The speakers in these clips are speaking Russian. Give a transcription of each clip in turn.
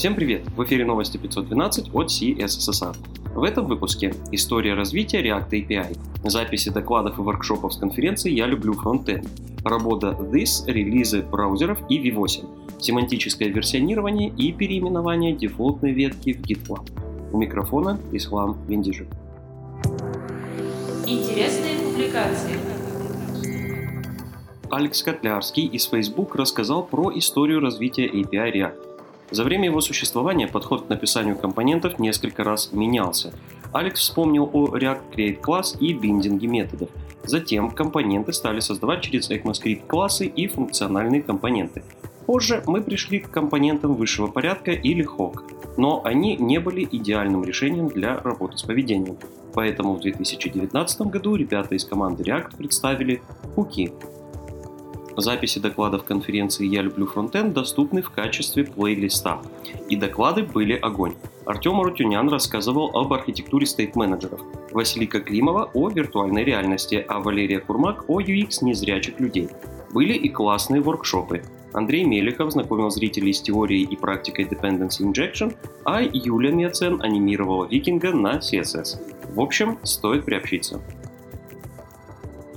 Всем привет! В эфире новости 512 от CSSR. В этом выпуске история развития React API, записи докладов и воркшопов с конференции «Я люблю фронтенд», работа This, релизы браузеров и V8, семантическое версионирование и переименование дефолтной ветки в GitLab. У микрофона Ислам Вендижев. Интересные публикации. Алекс Котлярский из Facebook рассказал про историю развития API React. За время его существования подход к написанию компонентов несколько раз менялся. Алекс вспомнил о React Create Class и биндинге методов. Затем компоненты стали создавать через ECMAScript классы и функциональные компоненты. Позже мы пришли к компонентам высшего порядка или HOC, но они не были идеальным решением для работы с поведением. Поэтому в 2019 году ребята из команды React представили хуки Записи докладов конференции «Я люблю фронтенд» доступны в качестве плейлиста. И доклады были огонь. Артем Арутюнян рассказывал об архитектуре стейт-менеджеров, Василика Климова о виртуальной реальности, а Валерия Курмак о UX незрячих людей. Были и классные воркшопы. Андрей Мелехов знакомил зрителей с теорией и практикой Dependency Injection, а Юля Мецен анимировала викинга на CSS. В общем, стоит приобщиться.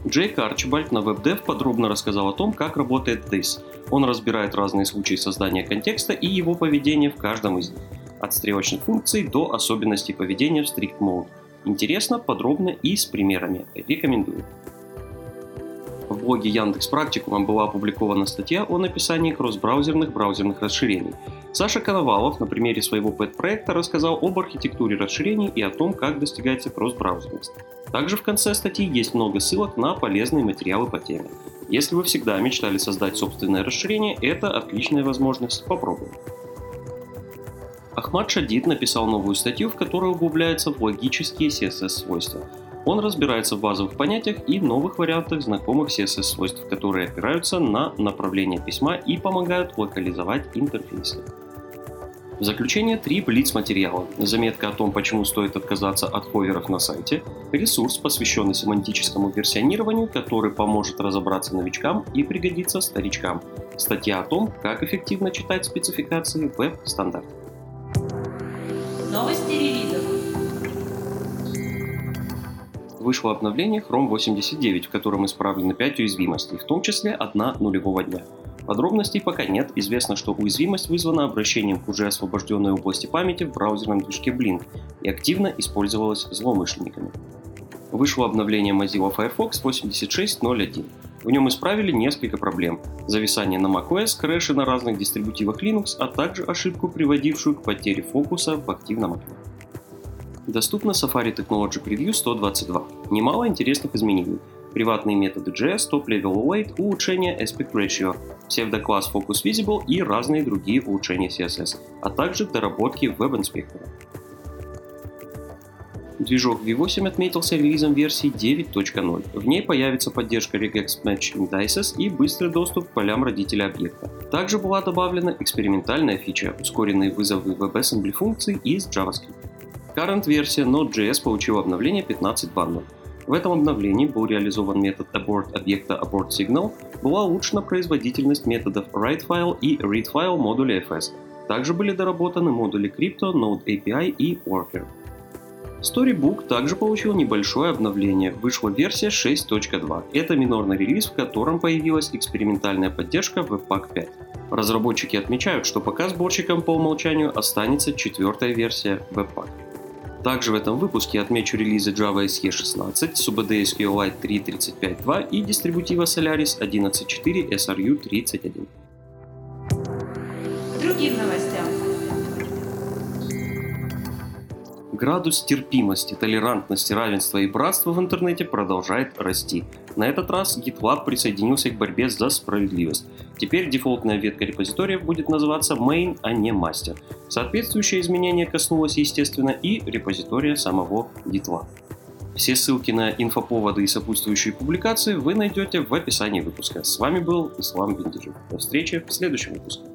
Джейк Арчибальд на WebDev подробно рассказал о том, как работает This. Он разбирает разные случаи создания контекста и его поведения в каждом из них. От стрелочных функций до особенностей поведения в Strict Mode. Интересно, подробно и с примерами. Рекомендую. В блоге Яндекс Практикума была опубликована статья о написании кросс-браузерных браузерных расширений. Саша Коновалов на примере своего пэт-проекта рассказал об архитектуре расширений и о том, как достигается кросс-браузерность. Также в конце статьи есть много ссылок на полезные материалы по теме. Если вы всегда мечтали создать собственное расширение, это отличная возможность попробовать. Ахмад Шадид написал новую статью, в которой углубляется в логические CSS-свойства. Он разбирается в базовых понятиях и новых вариантах знакомых CSS-свойств, которые опираются на направление письма и помогают локализовать интерфейсы. В заключение три блиц-материала. Заметка о том, почему стоит отказаться от ховеров на сайте, ресурс, посвященный семантическому версионированию, который поможет разобраться новичкам и пригодится старичкам, статья о том, как эффективно читать спецификации веб-стандартов. Новости релизов. Вышло обновление Chrome 89, в котором исправлены 5 уязвимостей, в том числе одна нулевого дня. Подробностей пока нет, известно, что уязвимость вызвана обращением к уже освобожденной области памяти в браузерном движке Blink и активно использовалась злоумышленниками. Вышло обновление Mozilla Firefox 86.01. В нем исправили несколько проблем. Зависание на macOS, крэши на разных дистрибутивах Linux, а также ошибку, приводившую к потере фокуса в активном окне. Доступно Safari Technology Preview 122. Немало интересных изменений приватные методы JS, top-level await, улучшение aspect ratio, псевдокласс focus visible и разные другие улучшения CSS, а также доработки веб-инспектора. Движок V8 отметился релизом версии 9.0. В ней появится поддержка regex match indices и быстрый доступ к полям родителя объекта. Также была добавлена экспериментальная фича, ускоренные вызовы WebAssembly функций из JavaScript. Current версия Node.js получила обновление 15.2.0. В этом обновлении был реализован метод abort объекта abort signal, была улучшена производительность методов writeFile и readFile модуля FS. Также были доработаны модули Crypto, Node API и Worker. Storybook также получил небольшое обновление, вышла версия 6.2. Это минорный релиз, в котором появилась экспериментальная поддержка Webpack 5. Разработчики отмечают, что пока сборщиком по умолчанию останется четвертая версия Webpack. Также в этом выпуске отмечу релизы Java SE 16, SUBD SQLite 3.35.2 и дистрибутива Solaris 11.4 SRU 31. Другим новостям. Градус терпимости, толерантности, равенства и братства в интернете продолжает расти. На этот раз GitLab присоединился к борьбе за справедливость. Теперь дефолтная ветка репозитория будет называться main, а не master. Соответствующее изменение коснулось, естественно, и репозитория самого GitLab. Все ссылки на инфоповоды и сопутствующие публикации вы найдете в описании выпуска. С вами был Ислам Бендежев. До встречи в следующем выпуске.